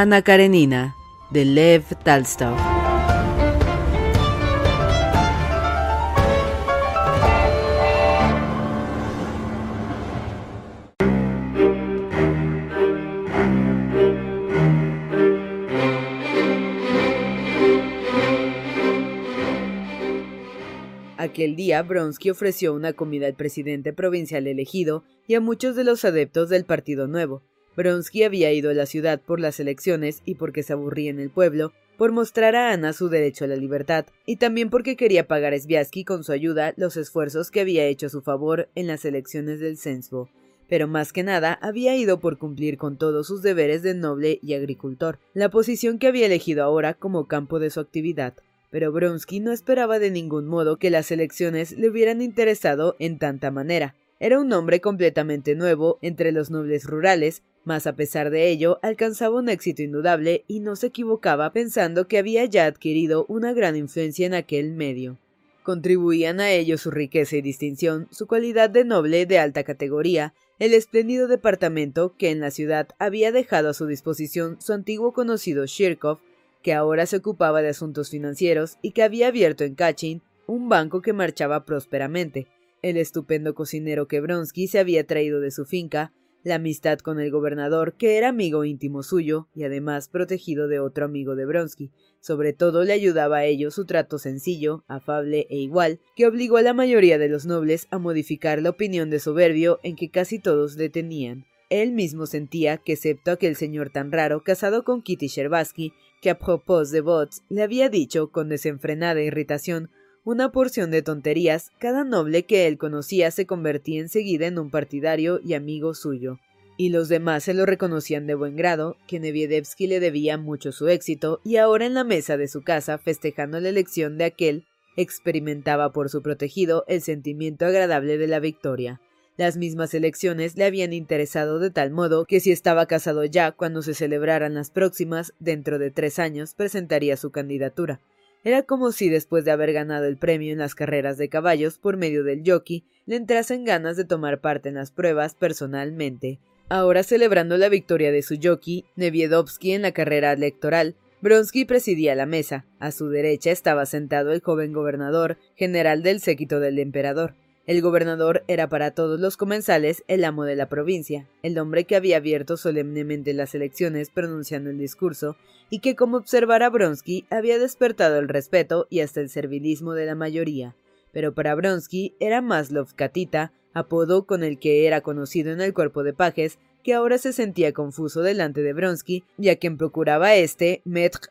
Ana Karenina, de Lev Talstov. Aquel día, Bronsky ofreció una comida al presidente provincial elegido y a muchos de los adeptos del Partido Nuevo. Bronsky había ido a la ciudad por las elecciones y porque se aburría en el pueblo, por mostrar a Ana su derecho a la libertad, y también porque quería pagar a Sviasky con su ayuda los esfuerzos que había hecho a su favor en las elecciones del Sensbo. Pero más que nada había ido por cumplir con todos sus deberes de noble y agricultor, la posición que había elegido ahora como campo de su actividad. Pero Bronsky no esperaba de ningún modo que las elecciones le hubieran interesado en tanta manera. Era un hombre completamente nuevo entre los nobles rurales, mas a pesar de ello alcanzaba un éxito indudable y no se equivocaba pensando que había ya adquirido una gran influencia en aquel medio. Contribuían a ello su riqueza y distinción, su cualidad de noble de alta categoría, el espléndido departamento que en la ciudad había dejado a su disposición su antiguo conocido Shirkov, que ahora se ocupaba de asuntos financieros y que había abierto en Kachin un banco que marchaba prósperamente, el estupendo cocinero que Bronsky se había traído de su finca, la amistad con el gobernador, que era amigo íntimo suyo y además protegido de otro amigo de Bronsky. Sobre todo le ayudaba a ello su trato sencillo, afable e igual, que obligó a la mayoría de los nobles a modificar la opinión de soberbio en que casi todos le tenían. Él mismo sentía que, excepto aquel señor tan raro casado con Kitty Sherbatsky, que a propósito de Bots le había dicho con desenfrenada irritación una porción de tonterías, cada noble que él conocía se convertía enseguida en un partidario y amigo suyo. Y los demás se lo reconocían de buen grado, que Neviedevsky le debía mucho su éxito, y ahora en la mesa de su casa, festejando la elección de aquel, experimentaba por su protegido el sentimiento agradable de la victoria. Las mismas elecciones le habían interesado de tal modo que si estaba casado ya cuando se celebraran las próximas, dentro de tres años, presentaría su candidatura. Era como si después de haber ganado el premio en las carreras de caballos por medio del jockey, le entrasen ganas de tomar parte en las pruebas personalmente. Ahora celebrando la victoria de su jockey, Neviedovsky en la carrera electoral, Bronsky presidía la mesa. A su derecha estaba sentado el joven gobernador, general del séquito del emperador. El gobernador era para todos los comensales el amo de la provincia, el hombre que había abierto solemnemente las elecciones pronunciando el discurso, y que, como observara Bronsky, había despertado el respeto y hasta el servilismo de la mayoría. Pero para Bronsky era Maslov Katita, apodo con el que era conocido en el cuerpo de pajes, que ahora se sentía confuso delante de Bronsky y a quien procuraba este Maître.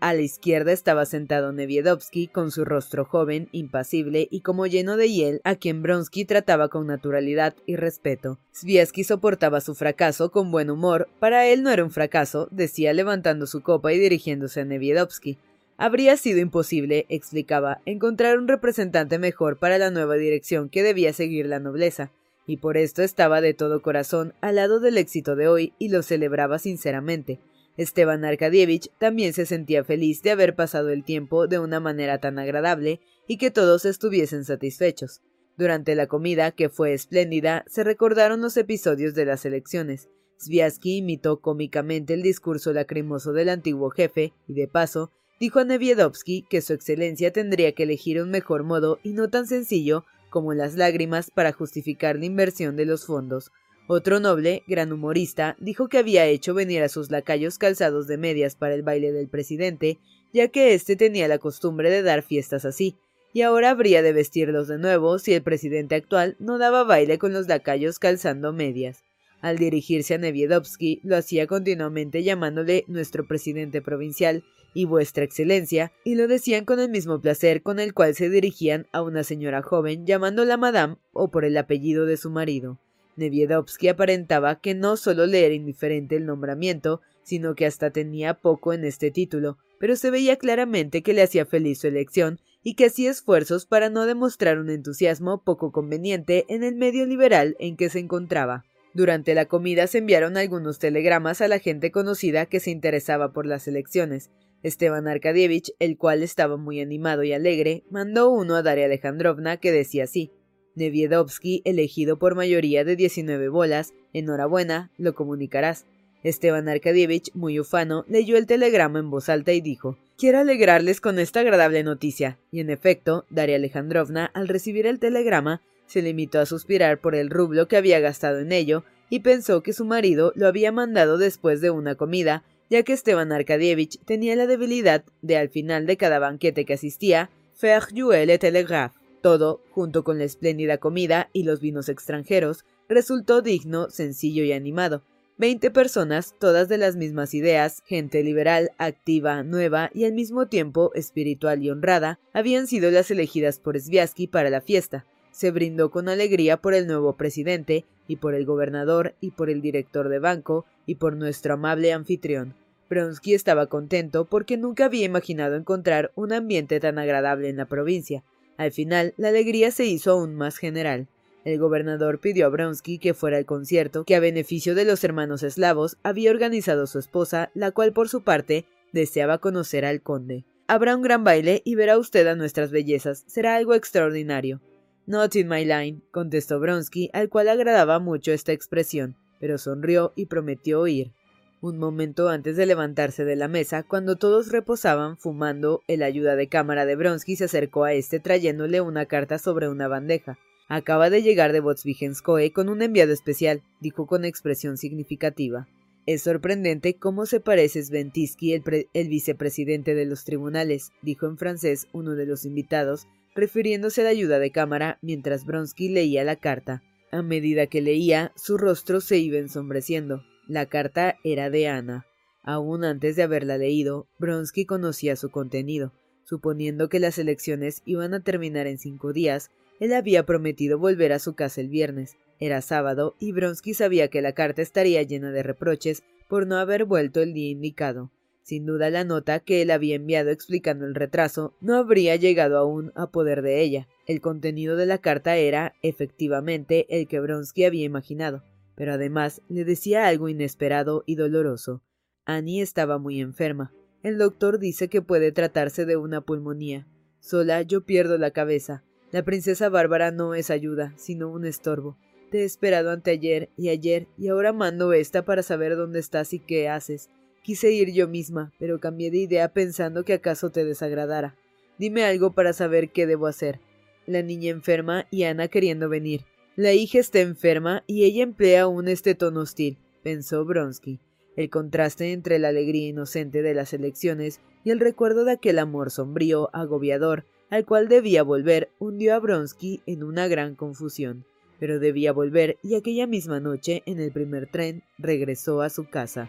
A la izquierda estaba sentado Neviedovsky, con su rostro joven, impasible y como lleno de hiel, a quien Bronsky trataba con naturalidad y respeto. Sviesky soportaba su fracaso con buen humor. Para él no era un fracaso, decía levantando su copa y dirigiéndose a Neviedovsky. Habría sido imposible, explicaba, encontrar un representante mejor para la nueva dirección que debía seguir la nobleza, y por esto estaba de todo corazón al lado del éxito de hoy y lo celebraba sinceramente. Esteban Arkadievich también se sentía feliz de haber pasado el tiempo de una manera tan agradable y que todos estuviesen satisfechos. Durante la comida, que fue espléndida, se recordaron los episodios de las elecciones. Sviasky imitó cómicamente el discurso lacrimoso del antiguo jefe y, de paso, dijo a Neviedovsky que su excelencia tendría que elegir un mejor modo y no tan sencillo como las lágrimas para justificar la inversión de los fondos. Otro noble, gran humorista, dijo que había hecho venir a sus lacayos calzados de medias para el baile del presidente, ya que éste tenía la costumbre de dar fiestas así, y ahora habría de vestirlos de nuevo si el presidente actual no daba baile con los lacayos calzando medias. Al dirigirse a Neviedovsky, lo hacía continuamente llamándole nuestro presidente provincial y vuestra excelencia, y lo decían con el mismo placer con el cual se dirigían a una señora joven llamándola madame o por el apellido de su marido. Neviedovsky aparentaba que no solo le era indiferente el nombramiento, sino que hasta tenía poco en este título, pero se veía claramente que le hacía feliz su elección y que hacía esfuerzos para no demostrar un entusiasmo poco conveniente en el medio liberal en que se encontraba. Durante la comida se enviaron algunos telegramas a la gente conocida que se interesaba por las elecciones. Esteban Arkadievich, el cual estaba muy animado y alegre, mandó uno a Daria Alejandrovna que decía así Neviedovsky, elegido por mayoría de 19 bolas, enhorabuena, lo comunicarás. Esteban Arkadievich, muy ufano, leyó el telegrama en voz alta y dijo Quiero alegrarles con esta agradable noticia. Y en efecto, Daria Alejandrovna, al recibir el telegrama, se limitó a suspirar por el rublo que había gastado en ello y pensó que su marido lo había mandado después de una comida, ya que Esteban Arkadievich tenía la debilidad de al final de cada banquete que asistía, faire jouer le télégraphe. Todo, junto con la espléndida comida y los vinos extranjeros, resultó digno, sencillo y animado. Veinte personas, todas de las mismas ideas, gente liberal, activa, nueva y al mismo tiempo espiritual y honrada, habían sido las elegidas por Sviasky para la fiesta se brindó con alegría por el nuevo presidente, y por el gobernador, y por el director de banco, y por nuestro amable anfitrión. Bronsky estaba contento porque nunca había imaginado encontrar un ambiente tan agradable en la provincia. Al final, la alegría se hizo aún más general. El gobernador pidió a Bronsky que fuera al concierto que a beneficio de los hermanos eslavos había organizado su esposa, la cual por su parte deseaba conocer al conde. Habrá un gran baile y verá usted a nuestras bellezas. Será algo extraordinario. Not in my line, contestó Bronsky, al cual agradaba mucho esta expresión, pero sonrió y prometió oír. Un momento antes de levantarse de la mesa, cuando todos reposaban fumando, el ayuda de cámara de Bronsky se acercó a este trayéndole una carta sobre una bandeja. Acaba de llegar de Votsvigenskoe con un enviado especial, dijo con expresión significativa. Es sorprendente cómo se parece Sventisky, el, el vicepresidente de los tribunales, dijo en francés uno de los invitados, refiriéndose a la ayuda de cámara mientras Bronsky leía la carta. A medida que leía, su rostro se iba ensombreciendo. La carta era de Ana. Aún antes de haberla leído, Bronsky conocía su contenido. Suponiendo que las elecciones iban a terminar en cinco días, él había prometido volver a su casa el viernes. Era sábado y Bronsky sabía que la carta estaría llena de reproches por no haber vuelto el día indicado. Sin duda la nota que él había enviado explicando el retraso no habría llegado aún a poder de ella. El contenido de la carta era, efectivamente, el que Bronsky había imaginado, pero además le decía algo inesperado y doloroso. Annie estaba muy enferma. El doctor dice que puede tratarse de una pulmonía. Sola yo pierdo la cabeza. La princesa Bárbara no es ayuda, sino un estorbo. Te he esperado anteayer y ayer, y ahora mando esta para saber dónde estás y qué haces. Quise ir yo misma, pero cambié de idea pensando que acaso te desagradara. Dime algo para saber qué debo hacer. La niña enferma y Ana queriendo venir. La hija está enferma y ella emplea aún este tono hostil, pensó Bronsky. El contraste entre la alegría inocente de las elecciones y el recuerdo de aquel amor sombrío, agobiador, al cual debía volver, hundió a Bronsky en una gran confusión. Pero debía volver y aquella misma noche, en el primer tren, regresó a su casa.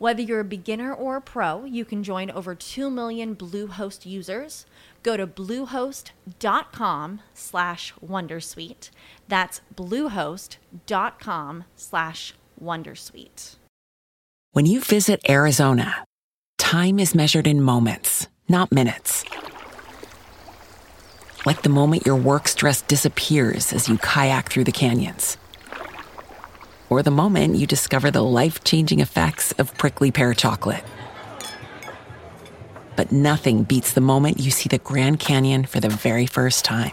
Whether you're a beginner or a pro, you can join over 2 million Bluehost users. Go to bluehost.com slash wondersuite. That's bluehost.com slash wondersuite. When you visit Arizona, time is measured in moments, not minutes. Like the moment your work stress disappears as you kayak through the canyons or the moment you discover the life changing effects of prickly pear chocolate. But nothing beats the moment you see the Grand Canyon for the very first time.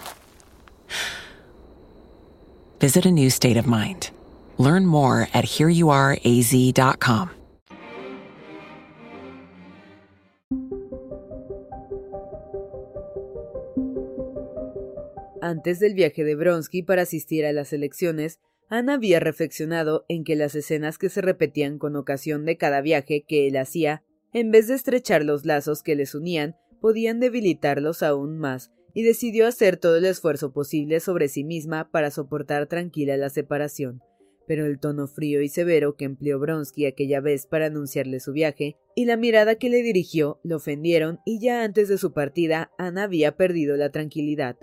Visit a new state of mind. Learn more at hereyouareaz.com. Antes del viaje de Bronsky para asistir a las elecciones, Ana había reflexionado en que las escenas que se repetían con ocasión de cada viaje que él hacía, en vez de estrechar los lazos que les unían, podían debilitarlos aún más, y decidió hacer todo el esfuerzo posible sobre sí misma para soportar tranquila la separación. Pero el tono frío y severo que empleó Bronsky aquella vez para anunciarle su viaje, y la mirada que le dirigió, lo ofendieron, y ya antes de su partida Ana había perdido la tranquilidad.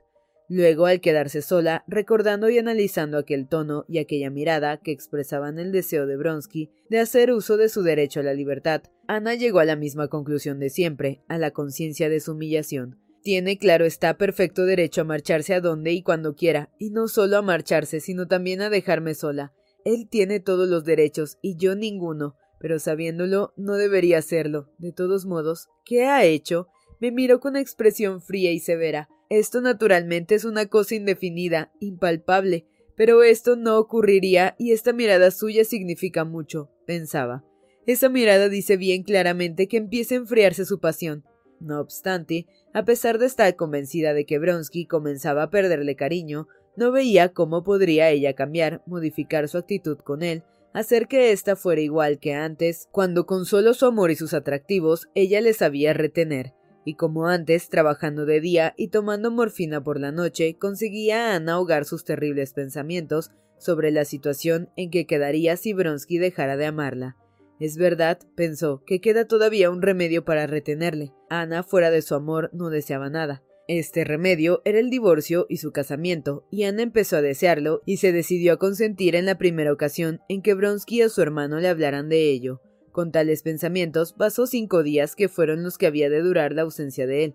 Luego, al quedarse sola, recordando y analizando aquel tono y aquella mirada que expresaban el deseo de Bronsky de hacer uso de su derecho a la libertad, Ana llegó a la misma conclusión de siempre, a la conciencia de su humillación. Tiene, claro está, perfecto derecho a marcharse a donde y cuando quiera, y no solo a marcharse, sino también a dejarme sola. Él tiene todos los derechos y yo ninguno, pero sabiéndolo, no debería hacerlo. De todos modos, ¿qué ha hecho? Me miró con expresión fría y severa. Esto naturalmente es una cosa indefinida, impalpable, pero esto no ocurriría y esta mirada suya significa mucho, pensaba. Esa mirada dice bien claramente que empieza a enfriarse su pasión. No obstante, a pesar de estar convencida de que Bronsky comenzaba a perderle cariño, no veía cómo podría ella cambiar, modificar su actitud con él, hacer que ésta fuera igual que antes, cuando con solo su amor y sus atractivos ella le sabía retener y como antes, trabajando de día y tomando morfina por la noche, conseguía a Ana ahogar sus terribles pensamientos sobre la situación en que quedaría si Bronsky dejara de amarla. Es verdad, pensó, que queda todavía un remedio para retenerle. Ana, fuera de su amor, no deseaba nada. Este remedio era el divorcio y su casamiento, y Ana empezó a desearlo y se decidió a consentir en la primera ocasión en que Bronsky o su hermano le hablaran de ello. Con tales pensamientos pasó cinco días que fueron los que había de durar la ausencia de él.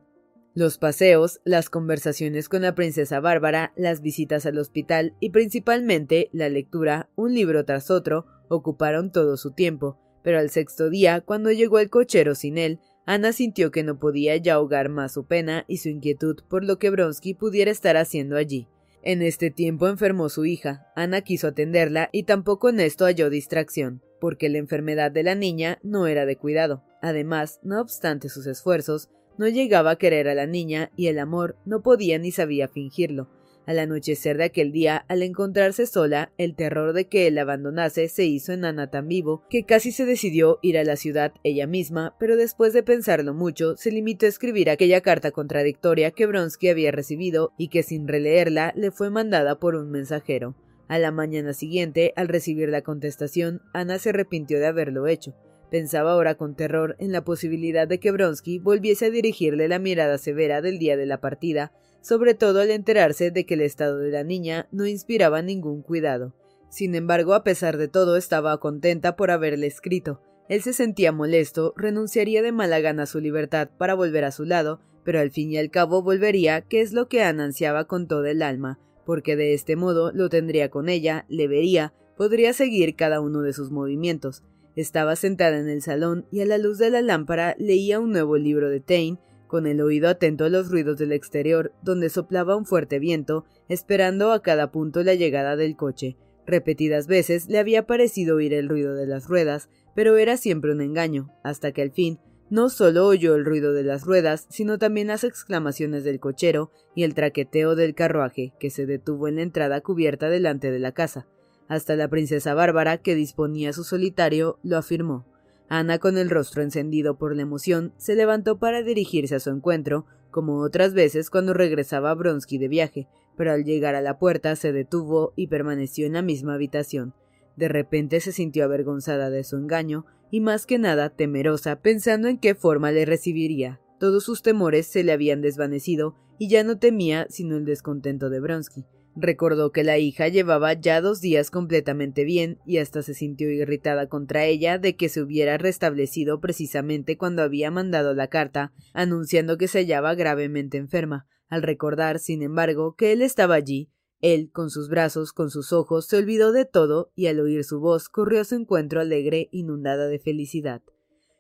Los paseos, las conversaciones con la princesa Bárbara, las visitas al hospital y principalmente la lectura, un libro tras otro, ocuparon todo su tiempo, pero al sexto día, cuando llegó el cochero sin él, Ana sintió que no podía ya ahogar más su pena y su inquietud por lo que Bronsky pudiera estar haciendo allí. En este tiempo enfermó su hija. Ana quiso atenderla y tampoco en esto halló distracción porque la enfermedad de la niña no era de cuidado. Además, no obstante sus esfuerzos, no llegaba a querer a la niña y el amor no podía ni sabía fingirlo. Al anochecer de aquel día, al encontrarse sola, el terror de que él abandonase se hizo en Ana tan vivo que casi se decidió ir a la ciudad ella misma, pero después de pensarlo mucho, se limitó a escribir aquella carta contradictoria que Bronsky había recibido y que sin releerla le fue mandada por un mensajero. A la mañana siguiente, al recibir la contestación, Ana se arrepintió de haberlo hecho. Pensaba ahora con terror en la posibilidad de que Bronsky volviese a dirigirle la mirada severa del día de la partida, sobre todo al enterarse de que el estado de la niña no inspiraba ningún cuidado. Sin embargo, a pesar de todo, estaba contenta por haberle escrito. Él se sentía molesto, renunciaría de mala gana a su libertad para volver a su lado, pero al fin y al cabo volvería, que es lo que Ana ansiaba con toda el alma porque de este modo lo tendría con ella, le vería, podría seguir cada uno de sus movimientos. Estaba sentada en el salón y a la luz de la lámpara leía un nuevo libro de Taine, con el oído atento a los ruidos del exterior, donde soplaba un fuerte viento, esperando a cada punto la llegada del coche. Repetidas veces le había parecido oír el ruido de las ruedas, pero era siempre un engaño, hasta que al fin No solo oyó el ruido de las ruedas, sino también las exclamaciones del cochero y el traqueteo del carruaje, que se detuvo en la entrada cubierta delante de la casa. Hasta la princesa Bárbara, que disponía su solitario, lo afirmó. Ana, con el rostro encendido por la emoción, se levantó para dirigirse a su encuentro, como otras veces cuando regresaba Bronsky de viaje, pero al llegar a la puerta se detuvo y permaneció en la misma habitación. De repente se sintió avergonzada de su engaño y más que nada temerosa, pensando en qué forma le recibiría. Todos sus temores se le habían desvanecido y ya no temía sino el descontento de Bronsky. Recordó que la hija llevaba ya dos días completamente bien y hasta se sintió irritada contra ella de que se hubiera restablecido precisamente cuando había mandado la carta anunciando que se hallaba gravemente enferma. Al recordar, sin embargo, que él estaba allí, él, con sus brazos, con sus ojos, se olvidó de todo y al oír su voz corrió a su encuentro alegre, inundada de felicidad.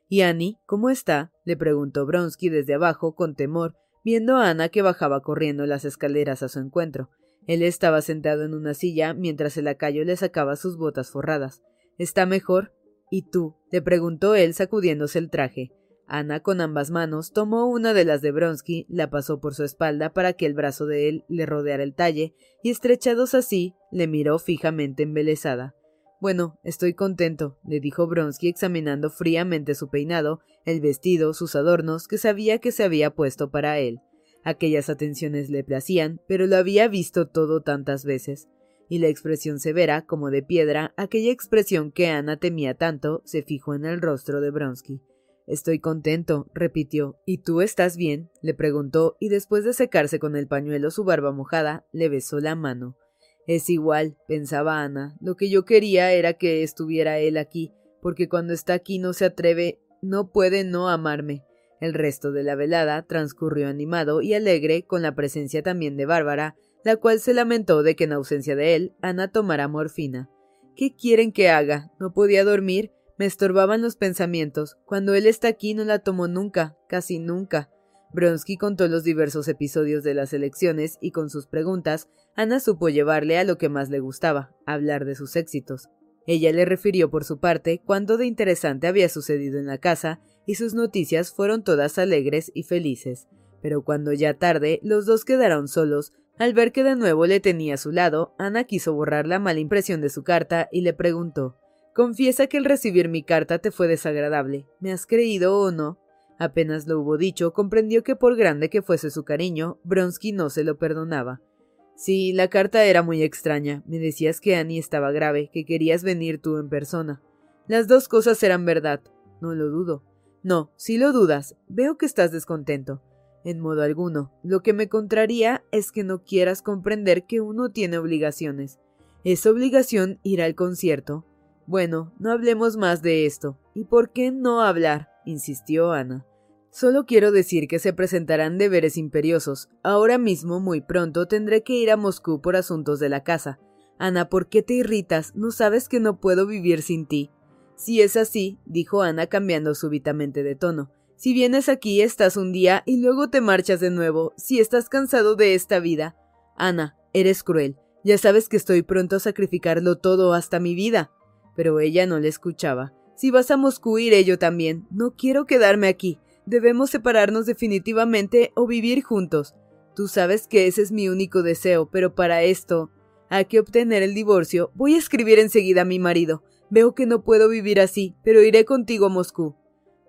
¿Y Annie, cómo está? le preguntó Bronsky desde abajo, con temor, viendo a Ana que bajaba corriendo las escaleras a su encuentro. Él estaba sentado en una silla mientras el lacayo le sacaba sus botas forradas. ¿Está mejor? ¿Y tú? le preguntó él sacudiéndose el traje. Ana, con ambas manos, tomó una de las de Bronsky, la pasó por su espalda para que el brazo de él le rodeara el talle, y estrechados así, le miró fijamente embelesada. Bueno, estoy contento, le dijo Bronsky examinando fríamente su peinado, el vestido, sus adornos, que sabía que se había puesto para él. Aquellas atenciones le placían, pero lo había visto todo tantas veces. Y la expresión severa, como de piedra, aquella expresión que Ana temía tanto, se fijó en el rostro de Bronsky. Estoy contento, repitió. ¿Y tú estás bien? le preguntó, y después de secarse con el pañuelo su barba mojada, le besó la mano. Es igual, pensaba Ana. Lo que yo quería era que estuviera él aquí, porque cuando está aquí no se atreve, no puede no amarme. El resto de la velada transcurrió animado y alegre, con la presencia también de Bárbara, la cual se lamentó de que en ausencia de él, Ana tomara morfina. ¿Qué quieren que haga? No podía dormir, me estorbaban los pensamientos. Cuando él está aquí no la tomó nunca, casi nunca. Bronsky contó los diversos episodios de las elecciones y con sus preguntas, Ana supo llevarle a lo que más le gustaba, hablar de sus éxitos. Ella le refirió por su parte cuánto de interesante había sucedido en la casa y sus noticias fueron todas alegres y felices. Pero cuando ya tarde los dos quedaron solos, al ver que de nuevo le tenía a su lado, Ana quiso borrar la mala impresión de su carta y le preguntó Confiesa que el recibir mi carta te fue desagradable. ¿Me has creído o no? Apenas lo hubo dicho, comprendió que por grande que fuese su cariño, Bronsky no se lo perdonaba. Sí, la carta era muy extraña. Me decías que Annie estaba grave, que querías venir tú en persona. Las dos cosas eran verdad. No lo dudo. No, si lo dudas, veo que estás descontento. En modo alguno. Lo que me contraría es que no quieras comprender que uno tiene obligaciones. Es obligación ir al concierto, bueno, no hablemos más de esto. ¿Y por qué no hablar? insistió Ana. Solo quiero decir que se presentarán deberes imperiosos. Ahora mismo, muy pronto, tendré que ir a Moscú por asuntos de la casa. Ana, ¿por qué te irritas? ¿No sabes que no puedo vivir sin ti? Si es así, dijo Ana cambiando súbitamente de tono. Si vienes aquí, estás un día y luego te marchas de nuevo. Si estás cansado de esta vida. Ana, eres cruel. Ya sabes que estoy pronto a sacrificarlo todo hasta mi vida pero ella no le escuchaba. Si vas a Moscú iré yo también. No quiero quedarme aquí. Debemos separarnos definitivamente o vivir juntos. Tú sabes que ese es mi único deseo, pero para esto hay que obtener el divorcio. Voy a escribir enseguida a mi marido. Veo que no puedo vivir así, pero iré contigo a Moscú.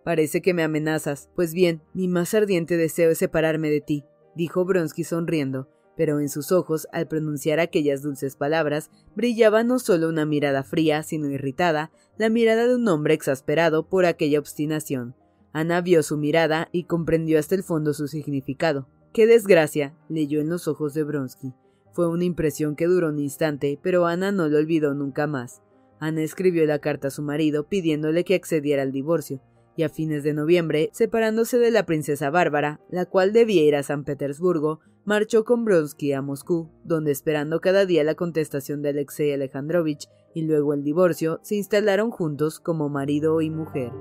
Parece que me amenazas. Pues bien, mi más ardiente deseo es separarme de ti, dijo Bronsky sonriendo pero en sus ojos, al pronunciar aquellas dulces palabras, brillaba no solo una mirada fría, sino irritada, la mirada de un hombre exasperado por aquella obstinación. Ana vio su mirada y comprendió hasta el fondo su significado. ¡Qué desgracia! leyó en los ojos de Bronsky. Fue una impresión que duró un instante, pero Ana no lo olvidó nunca más. Ana escribió la carta a su marido pidiéndole que accediera al divorcio, y a fines de noviembre, separándose de la princesa Bárbara, la cual debía ir a San Petersburgo, marchó con Bronsky a Moscú, donde esperando cada día la contestación de Alexei Alejandrovich y luego el divorcio, se instalaron juntos como marido y mujer.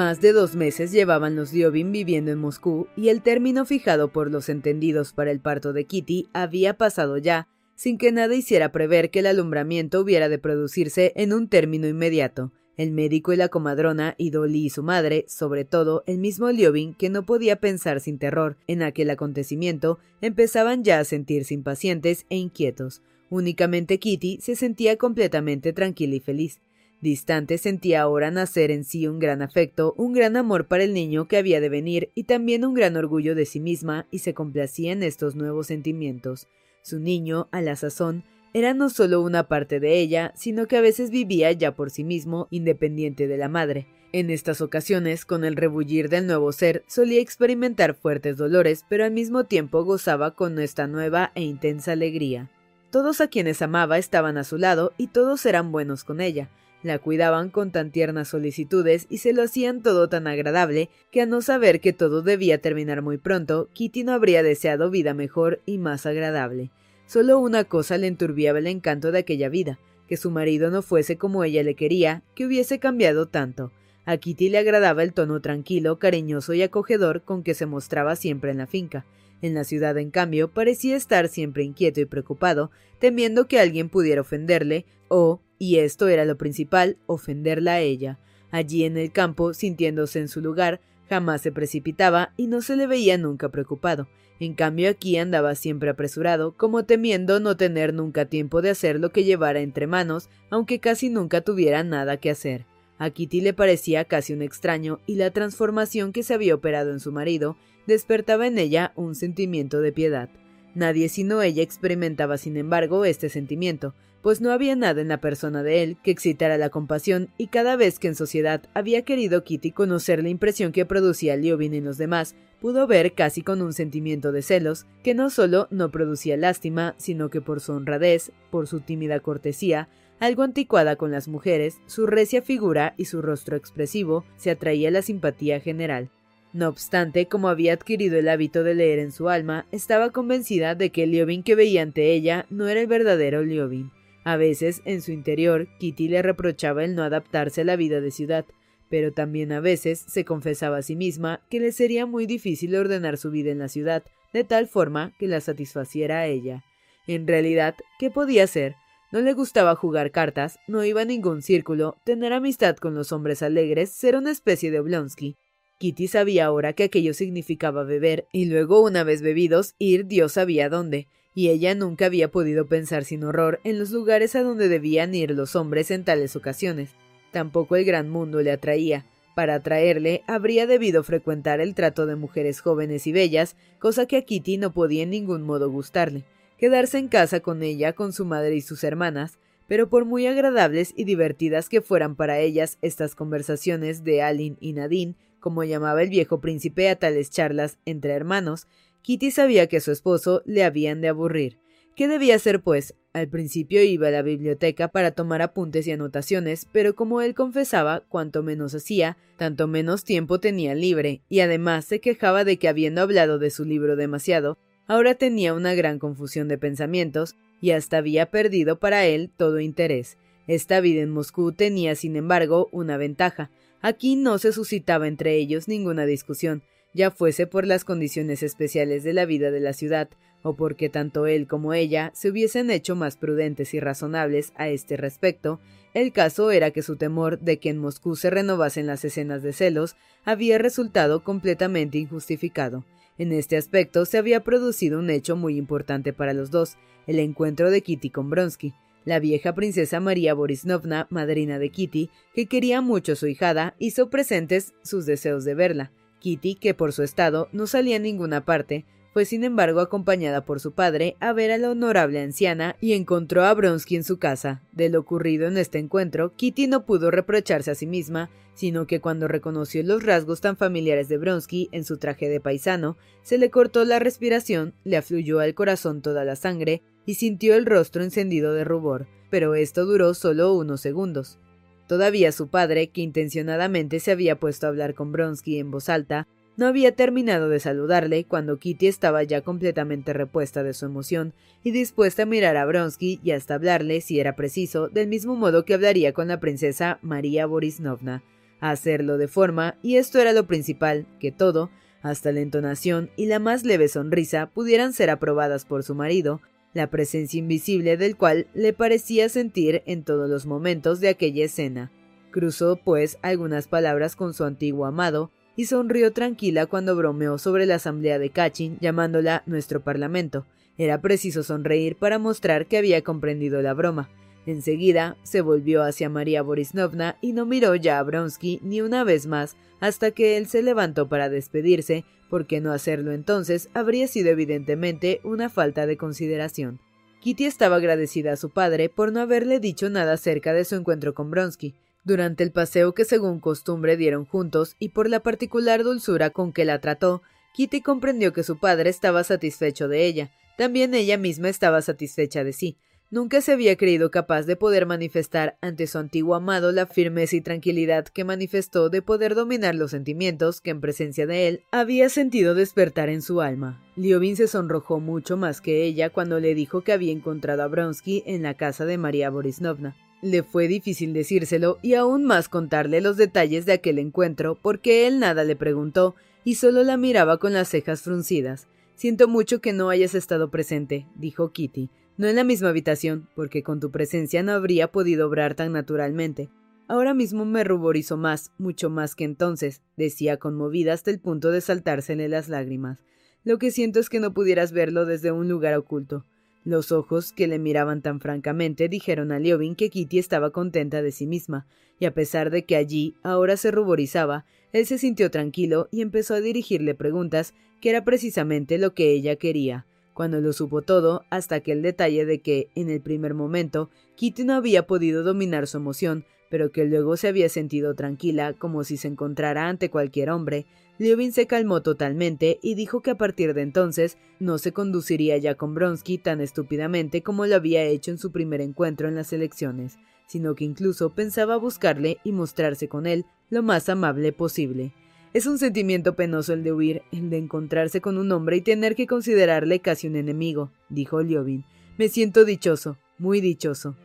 Más de dos meses llevaban los Liobin viviendo en Moscú y el término fijado por los entendidos para el parto de Kitty había pasado ya, sin que nada hiciera prever que el alumbramiento hubiera de producirse en un término inmediato. El médico y la comadrona y Dolly y su madre, sobre todo el mismo Liobin, que no podía pensar sin terror en aquel acontecimiento, empezaban ya a sentirse impacientes e inquietos. Únicamente Kitty se sentía completamente tranquila y feliz. Distante sentía ahora nacer en sí un gran afecto, un gran amor para el niño que había de venir y también un gran orgullo de sí misma y se complacía en estos nuevos sentimientos. Su niño, a la sazón, era no solo una parte de ella, sino que a veces vivía ya por sí mismo, independiente de la madre. En estas ocasiones, con el rebullir del nuevo ser, solía experimentar fuertes dolores, pero al mismo tiempo gozaba con esta nueva e intensa alegría. Todos a quienes amaba estaban a su lado y todos eran buenos con ella. La cuidaban con tan tiernas solicitudes y se lo hacían todo tan agradable que a no saber que todo debía terminar muy pronto, Kitty no habría deseado vida mejor y más agradable. Solo una cosa le enturbiaba el encanto de aquella vida, que su marido no fuese como ella le quería, que hubiese cambiado tanto. A Kitty le agradaba el tono tranquilo, cariñoso y acogedor con que se mostraba siempre en la finca. En la ciudad, en cambio, parecía estar siempre inquieto y preocupado, temiendo que alguien pudiera ofenderle, o, y esto era lo principal, ofenderla a ella. Allí en el campo, sintiéndose en su lugar, jamás se precipitaba y no se le veía nunca preocupado. En cambio aquí andaba siempre apresurado, como temiendo no tener nunca tiempo de hacer lo que llevara entre manos, aunque casi nunca tuviera nada que hacer. A Kitty le parecía casi un extraño, y la transformación que se había operado en su marido despertaba en ella un sentimiento de piedad. Nadie sino ella experimentaba, sin embargo, este sentimiento, pues no había nada en la persona de él que excitara la compasión, y cada vez que en sociedad había querido Kitty conocer la impresión que producía Liobin en los demás, pudo ver casi con un sentimiento de celos que no solo no producía lástima, sino que por su honradez, por su tímida cortesía, algo anticuada con las mujeres, su recia figura y su rostro expresivo, se atraía la simpatía general. No obstante, como había adquirido el hábito de leer en su alma, estaba convencida de que el Liobin que veía ante ella no era el verdadero Liobin. A veces, en su interior, Kitty le reprochaba el no adaptarse a la vida de ciudad, pero también a veces se confesaba a sí misma que le sería muy difícil ordenar su vida en la ciudad, de tal forma que la satisfaciera a ella. En realidad, ¿qué podía hacer? No le gustaba jugar cartas, no iba a ningún círculo, tener amistad con los hombres alegres, ser una especie de Oblonsky. Kitty sabía ahora que aquello significaba beber, y luego, una vez bebidos, ir Dios sabía dónde y ella nunca había podido pensar sin horror en los lugares a donde debían ir los hombres en tales ocasiones. Tampoco el gran mundo le atraía. Para atraerle, habría debido frecuentar el trato de mujeres jóvenes y bellas, cosa que a Kitty no podía en ningún modo gustarle. Quedarse en casa con ella, con su madre y sus hermanas, pero por muy agradables y divertidas que fueran para ellas estas conversaciones de Alin y Nadine, como llamaba el viejo príncipe a tales charlas entre hermanos, Kitty sabía que a su esposo le habían de aburrir. ¿Qué debía hacer, pues? Al principio iba a la biblioteca para tomar apuntes y anotaciones, pero como él confesaba, cuanto menos hacía, tanto menos tiempo tenía libre, y además se quejaba de que habiendo hablado de su libro demasiado, ahora tenía una gran confusión de pensamientos, y hasta había perdido para él todo interés. Esta vida en Moscú tenía, sin embargo, una ventaja. Aquí no se suscitaba entre ellos ninguna discusión, ya fuese por las condiciones especiales de la vida de la ciudad, o porque tanto él como ella se hubiesen hecho más prudentes y razonables a este respecto, el caso era que su temor de que en Moscú se renovasen las escenas de celos había resultado completamente injustificado. En este aspecto se había producido un hecho muy importante para los dos, el encuentro de Kitty con Bronsky. La vieja princesa María Borisnovna, madrina de Kitty, que quería mucho a su hijada, hizo presentes sus deseos de verla. Kitty, que por su estado no salía a ninguna parte, fue sin embargo acompañada por su padre a ver a la honorable anciana y encontró a Bronsky en su casa. De lo ocurrido en este encuentro, Kitty no pudo reprocharse a sí misma, sino que cuando reconoció los rasgos tan familiares de Bronsky en su traje de paisano, se le cortó la respiración, le afluyó al corazón toda la sangre y sintió el rostro encendido de rubor, pero esto duró solo unos segundos. Todavía su padre, que intencionadamente se había puesto a hablar con Bronsky en voz alta, no había terminado de saludarle cuando Kitty estaba ya completamente repuesta de su emoción y dispuesta a mirar a Bronsky y hasta hablarle, si era preciso, del mismo modo que hablaría con la princesa María Borisnovna. a hacerlo de forma, y esto era lo principal, que todo, hasta la entonación y la más leve sonrisa, pudieran ser aprobadas por su marido, la presencia invisible del cual le parecía sentir en todos los momentos de aquella escena. Cruzó, pues, algunas palabras con su antiguo amado, y sonrió tranquila cuando bromeó sobre la asamblea de Kachin, llamándola nuestro parlamento. Era preciso sonreír para mostrar que había comprendido la broma. Enseguida se volvió hacia María Borisnovna y no miró ya a Bronsky ni una vez más hasta que él se levantó para despedirse, porque no hacerlo entonces habría sido evidentemente una falta de consideración. Kitty estaba agradecida a su padre por no haberle dicho nada acerca de su encuentro con Bronsky, durante el paseo que según costumbre dieron juntos y por la particular dulzura con que la trató, Kitty comprendió que su padre estaba satisfecho de ella, también ella misma estaba satisfecha de sí, Nunca se había creído capaz de poder manifestar ante su antiguo amado la firmeza y tranquilidad que manifestó de poder dominar los sentimientos que en presencia de él había sentido despertar en su alma. Liobin se sonrojó mucho más que ella cuando le dijo que había encontrado a Bronsky en la casa de María Borisnovna. Le fue difícil decírselo y aún más contarle los detalles de aquel encuentro porque él nada le preguntó y solo la miraba con las cejas fruncidas. Siento mucho que no hayas estado presente, dijo Kitty. No en la misma habitación, porque con tu presencia no habría podido obrar tan naturalmente. Ahora mismo me ruborizo más, mucho más que entonces, decía conmovida hasta el punto de saltársele las lágrimas. Lo que siento es que no pudieras verlo desde un lugar oculto. Los ojos que le miraban tan francamente dijeron a Liobin que Kitty estaba contenta de sí misma, y a pesar de que allí ahora se ruborizaba, él se sintió tranquilo y empezó a dirigirle preguntas, que era precisamente lo que ella quería. Cuando lo supo todo, hasta aquel detalle de que, en el primer momento, Kitty no había podido dominar su emoción, pero que luego se había sentido tranquila, como si se encontrara ante cualquier hombre, Liobin se calmó totalmente y dijo que a partir de entonces no se conduciría ya con Bronsky tan estúpidamente como lo había hecho en su primer encuentro en las elecciones, sino que incluso pensaba buscarle y mostrarse con él lo más amable posible. Es un sentimiento penoso el de huir, el de encontrarse con un hombre y tener que considerarle casi un enemigo, dijo Liobin. Me siento dichoso, muy dichoso.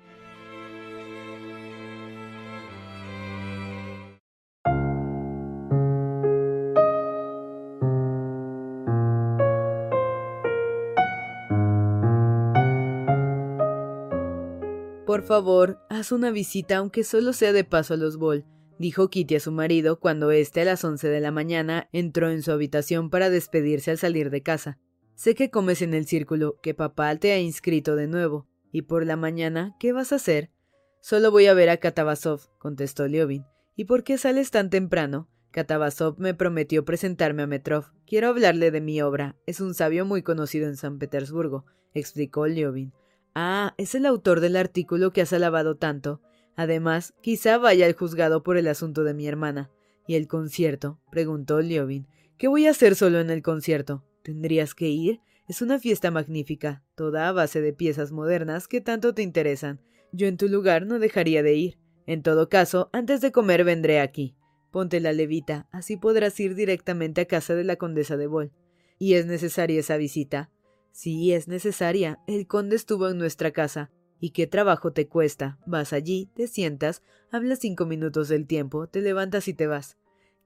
Favor, haz una visita aunque solo sea de paso a los Bol dijo Kitty a su marido cuando éste a las once de la mañana entró en su habitación para despedirse al salir de casa. Sé que comes en el círculo, que papá te ha inscrito de nuevo. ¿Y por la mañana qué vas a hacer? Solo voy a ver a Katavasov, contestó Liobin. ¿Y por qué sales tan temprano? Katavasov me prometió presentarme a Metrov. Quiero hablarle de mi obra. Es un sabio muy conocido en San Petersburgo, explicó Liobin. Ah, es el autor del artículo que has alabado tanto. Además, quizá vaya al juzgado por el asunto de mi hermana. ¿Y el concierto? preguntó Liobin. ¿Qué voy a hacer solo en el concierto? ¿Tendrías que ir? Es una fiesta magnífica, toda a base de piezas modernas que tanto te interesan. Yo en tu lugar no dejaría de ir. En todo caso, antes de comer vendré aquí. Ponte la levita, así podrás ir directamente a casa de la condesa de Bol. ¿Y es necesaria esa visita? Sí, es necesaria. El conde estuvo en nuestra casa. ¿Y qué trabajo te cuesta? Vas allí, te sientas, hablas cinco minutos del tiempo, te levantas y te vas.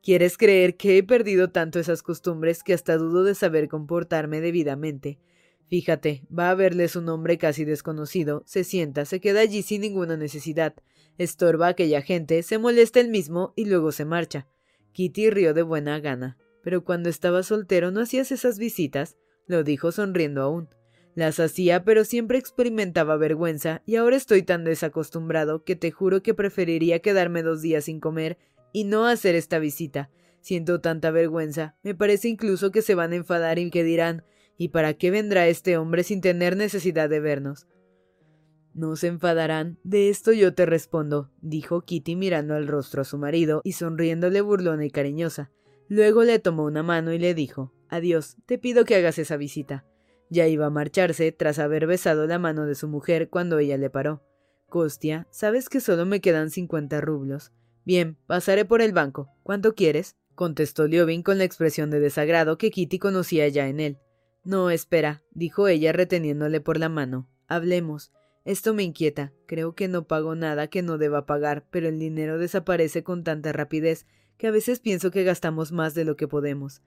¿Quieres creer que he perdido tanto esas costumbres que hasta dudo de saber comportarme debidamente? Fíjate, va a verles un hombre casi desconocido, se sienta, se queda allí sin ninguna necesidad, estorba a aquella gente, se molesta él mismo y luego se marcha. Kitty rió de buena gana. Pero cuando estaba soltero no hacías esas visitas, lo dijo sonriendo aún. Las hacía, pero siempre experimentaba vergüenza, y ahora estoy tan desacostumbrado que te juro que preferiría quedarme dos días sin comer y no hacer esta visita. Siento tanta vergüenza, me parece incluso que se van a enfadar y que dirán ¿Y para qué vendrá este hombre sin tener necesidad de vernos? No se enfadarán, de esto yo te respondo, dijo Kitty mirando al rostro a su marido y sonriéndole burlona y cariñosa. Luego le tomó una mano y le dijo Adiós, te pido que hagas esa visita. Ya iba a marcharse tras haber besado la mano de su mujer cuando ella le paró. Costia, sabes que solo me quedan cincuenta rublos. Bien, pasaré por el banco. ¿Cuánto quieres? contestó Liobin con la expresión de desagrado que Kitty conocía ya en él. No, espera, dijo ella reteniéndole por la mano. Hablemos. Esto me inquieta. Creo que no pago nada que no deba pagar, pero el dinero desaparece con tanta rapidez que a veces pienso que gastamos más de lo que podemos.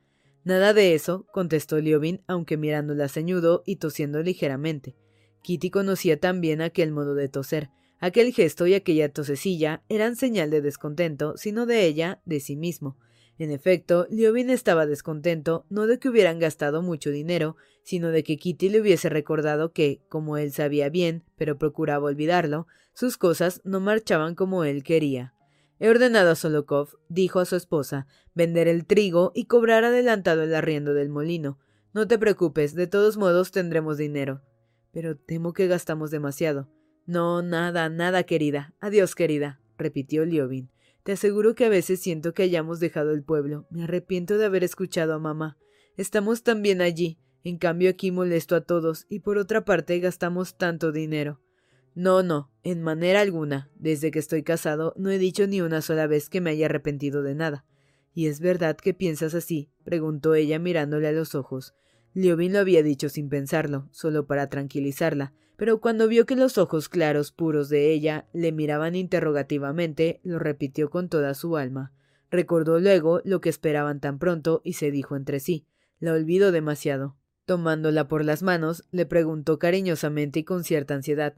Nada de eso, contestó Liobin, aunque mirándola ceñudo y tosiendo ligeramente. Kitty conocía también aquel modo de toser. Aquel gesto y aquella tosecilla eran señal de descontento, sino de ella, de sí mismo. En efecto, Liobin estaba descontento no de que hubieran gastado mucho dinero, sino de que Kitty le hubiese recordado que, como él sabía bien, pero procuraba olvidarlo, sus cosas no marchaban como él quería. He ordenado a Solokov, dijo a su esposa, vender el trigo y cobrar adelantado el arriendo del molino. No te preocupes, de todos modos tendremos dinero. Pero temo que gastamos demasiado. No, nada, nada, querida. Adiós, querida, repitió Liobin. Te aseguro que a veces siento que hayamos dejado el pueblo. Me arrepiento de haber escuchado a mamá. Estamos tan bien allí. En cambio aquí molesto a todos y por otra parte gastamos tanto dinero. No, no, en manera alguna. Desde que estoy casado no he dicho ni una sola vez que me haya arrepentido de nada. ¿Y es verdad que piensas así? preguntó ella mirándole a los ojos. Liobin lo había dicho sin pensarlo, solo para tranquilizarla, pero cuando vio que los ojos claros puros de ella le miraban interrogativamente, lo repitió con toda su alma. Recordó luego lo que esperaban tan pronto y se dijo entre sí la olvido demasiado. Tomándola por las manos, le preguntó cariñosamente y con cierta ansiedad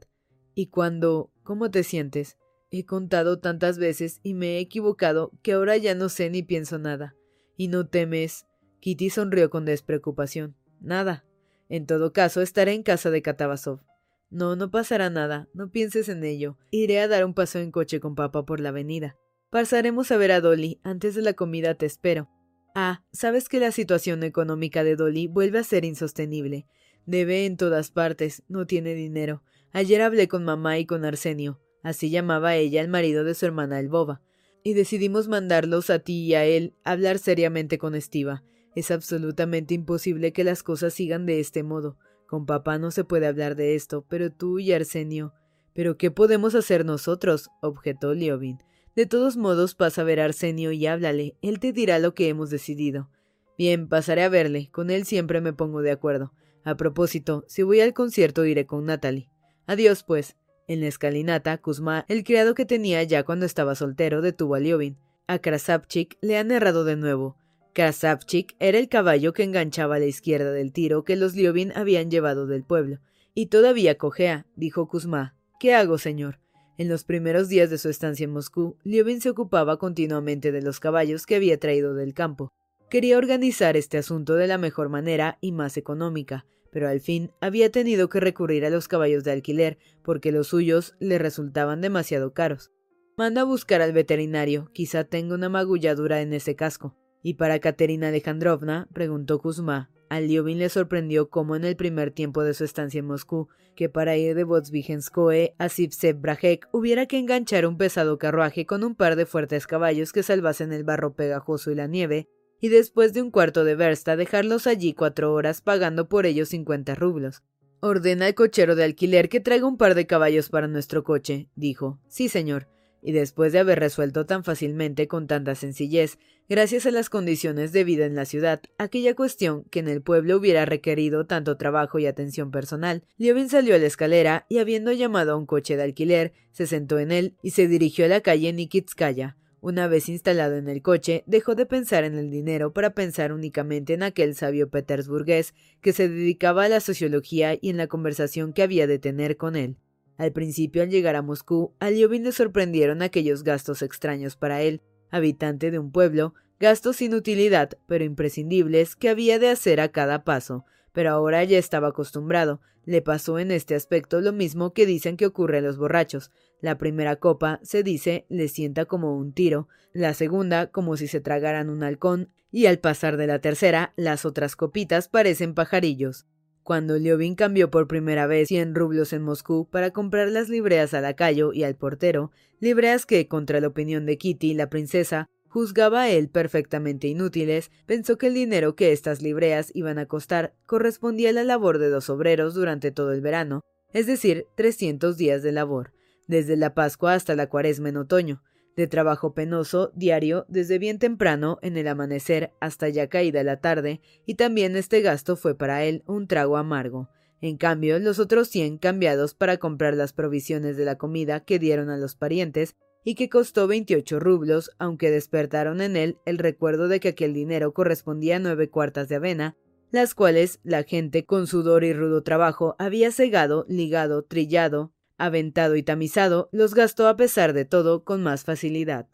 ¿Y cuando? ¿Cómo te sientes? He contado tantas veces y me he equivocado que ahora ya no sé ni pienso nada. ¿Y no temes? Kitty sonrió con despreocupación. Nada. En todo caso, estaré en casa de Katabasov. No, no pasará nada, no pienses en ello. Iré a dar un paso en coche con papá por la avenida. Pasaremos a ver a Dolly. Antes de la comida te espero. Ah, sabes que la situación económica de Dolly vuelve a ser insostenible. Debe en todas partes, no tiene dinero. Ayer hablé con mamá y con Arsenio, así llamaba ella al marido de su hermana Elbova, y decidimos mandarlos a ti y a él a hablar seriamente con Estiva. Es absolutamente imposible que las cosas sigan de este modo. Con papá no se puede hablar de esto, pero tú y Arsenio. ¿Pero qué podemos hacer nosotros? objetó Liobin. De todos modos, pasa a ver a Arsenio y háblale. Él te dirá lo que hemos decidido. Bien, pasaré a verle. Con él siempre me pongo de acuerdo. A propósito, si voy al concierto iré con Natalie. Adiós, pues. En la escalinata, Kuzma, el criado que tenía ya cuando estaba soltero, detuvo a Liobin. A Krasavchik le han errado de nuevo. Krasavchik era el caballo que enganchaba a la izquierda del tiro que los Liobin habían llevado del pueblo. Y todavía cojea, dijo Kuzma. ¿Qué hago, señor? En los primeros días de su estancia en Moscú, Liobin se ocupaba continuamente de los caballos que había traído del campo. Quería organizar este asunto de la mejor manera y más económica, pero al fin había tenido que recurrir a los caballos de alquiler porque los suyos le resultaban demasiado caros. Manda a buscar al veterinario, quizá tenga una magulladura en ese casco. ¿Y para Katerina Alejandrovna? preguntó Kuzma. A Liobin le sorprendió cómo en el primer tiempo de su estancia en Moscú, que para ir de Votsvigenskoe a Sipsev-Brajek hubiera que enganchar un pesado carruaje con un par de fuertes caballos que salvasen el barro pegajoso y la nieve, y después de un cuarto de versta dejarlos allí cuatro horas pagando por ellos cincuenta rublos. Ordena al cochero de alquiler que traiga un par de caballos para nuestro coche, dijo. Sí, señor y después de haber resuelto tan fácilmente con tanta sencillez, gracias a las condiciones de vida en la ciudad, aquella cuestión que en el pueblo hubiera requerido tanto trabajo y atención personal, Liobin salió a la escalera y habiendo llamado a un coche de alquiler, se sentó en él y se dirigió a la calle Nikitskaya. Una vez instalado en el coche, dejó de pensar en el dinero para pensar únicamente en aquel sabio petersburgués que se dedicaba a la sociología y en la conversación que había de tener con él. Al principio, al llegar a Moscú, a Liobin le sorprendieron aquellos gastos extraños para él, habitante de un pueblo, gastos sin utilidad, pero imprescindibles, que había de hacer a cada paso, pero ahora ya estaba acostumbrado. Le pasó en este aspecto lo mismo que dicen que ocurre a los borrachos. La primera copa, se dice, le sienta como un tiro, la segunda como si se tragaran un halcón, y al pasar de la tercera, las otras copitas parecen pajarillos. Cuando Liobin cambió por primera vez cien rublos en Moscú para comprar las libreas a lacayo y al portero, libreas que, contra la opinión de Kitty, la princesa, juzgaba a él perfectamente inútiles, pensó que el dinero que estas libreas iban a costar correspondía a la labor de dos obreros durante todo el verano, es decir, trescientos días de labor, desde la Pascua hasta la Cuaresma en otoño, de trabajo penoso diario desde bien temprano en el amanecer hasta ya caída la tarde, y también este gasto fue para él un trago amargo. En cambio, los otros cien cambiados para comprar las provisiones de la comida que dieron a los parientes y que costó 28 rublos, aunque despertaron en él el recuerdo de que aquel dinero correspondía a nueve cuartas de avena, las cuales la gente con sudor y rudo trabajo había segado, ligado, trillado, aventado y tamizado, los gastó a pesar de todo con más facilidad.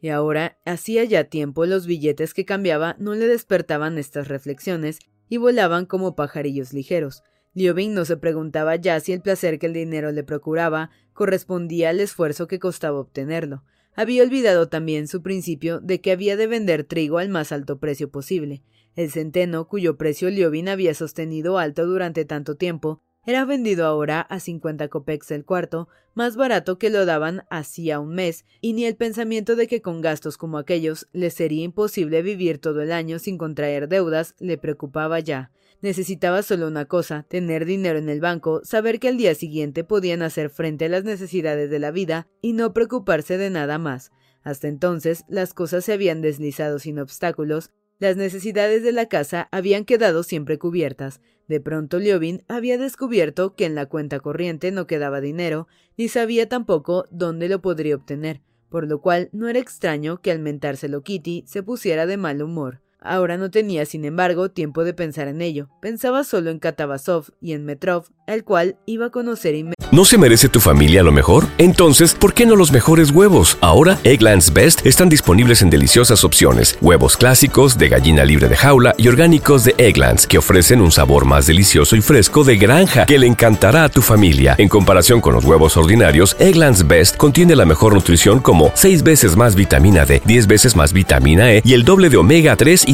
Y ahora, hacía ya tiempo los billetes que cambiaba no le despertaban estas reflexiones y volaban como pajarillos ligeros. Liobin no se preguntaba ya si el placer que el dinero le procuraba correspondía al esfuerzo que costaba obtenerlo. Había olvidado también su principio de que había de vender trigo al más alto precio posible. El centeno, cuyo precio Liobin había sostenido alto durante tanto tiempo, era vendido ahora a cincuenta copex el cuarto, más barato que lo daban hacía un mes, y ni el pensamiento de que con gastos como aquellos le sería imposible vivir todo el año sin contraer deudas le preocupaba ya. Necesitaba solo una cosa, tener dinero en el banco, saber que al día siguiente podían hacer frente a las necesidades de la vida y no preocuparse de nada más. Hasta entonces las cosas se habían deslizado sin obstáculos, las necesidades de la casa habían quedado siempre cubiertas. De pronto Liobin había descubierto que en la cuenta corriente no quedaba dinero, ni sabía tampoco dónde lo podría obtener, por lo cual no era extraño que al mentárselo Kitty se pusiera de mal humor. Ahora no tenía, sin embargo, tiempo de pensar en ello. Pensaba solo en Katavasov y en Metrov, el cual iba a conocer inmediatamente. ¿No se merece tu familia lo mejor? Entonces, ¿por qué no los mejores huevos? Ahora, Egglands Best están disponibles en deliciosas opciones. Huevos clásicos, de gallina libre de jaula y orgánicos de Egglands, que ofrecen un sabor más delicioso y fresco de granja que le encantará a tu familia. En comparación con los huevos ordinarios, Egglands Best contiene la mejor nutrición como 6 veces más vitamina D, 10 veces más vitamina E y el doble de omega 3 y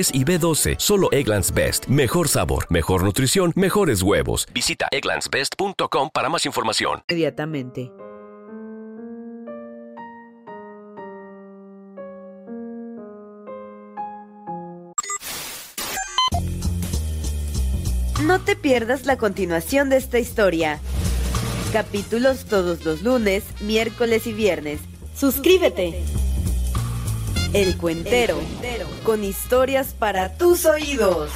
y B12. Solo Egglands Best. Mejor sabor, mejor nutrición, mejores huevos. Visita egglandsbest.com para más información. inmediatamente. No te pierdas la continuación de esta historia. Capítulos todos los lunes, miércoles y viernes. Suscríbete. El Cuentero, con historias para tus oídos.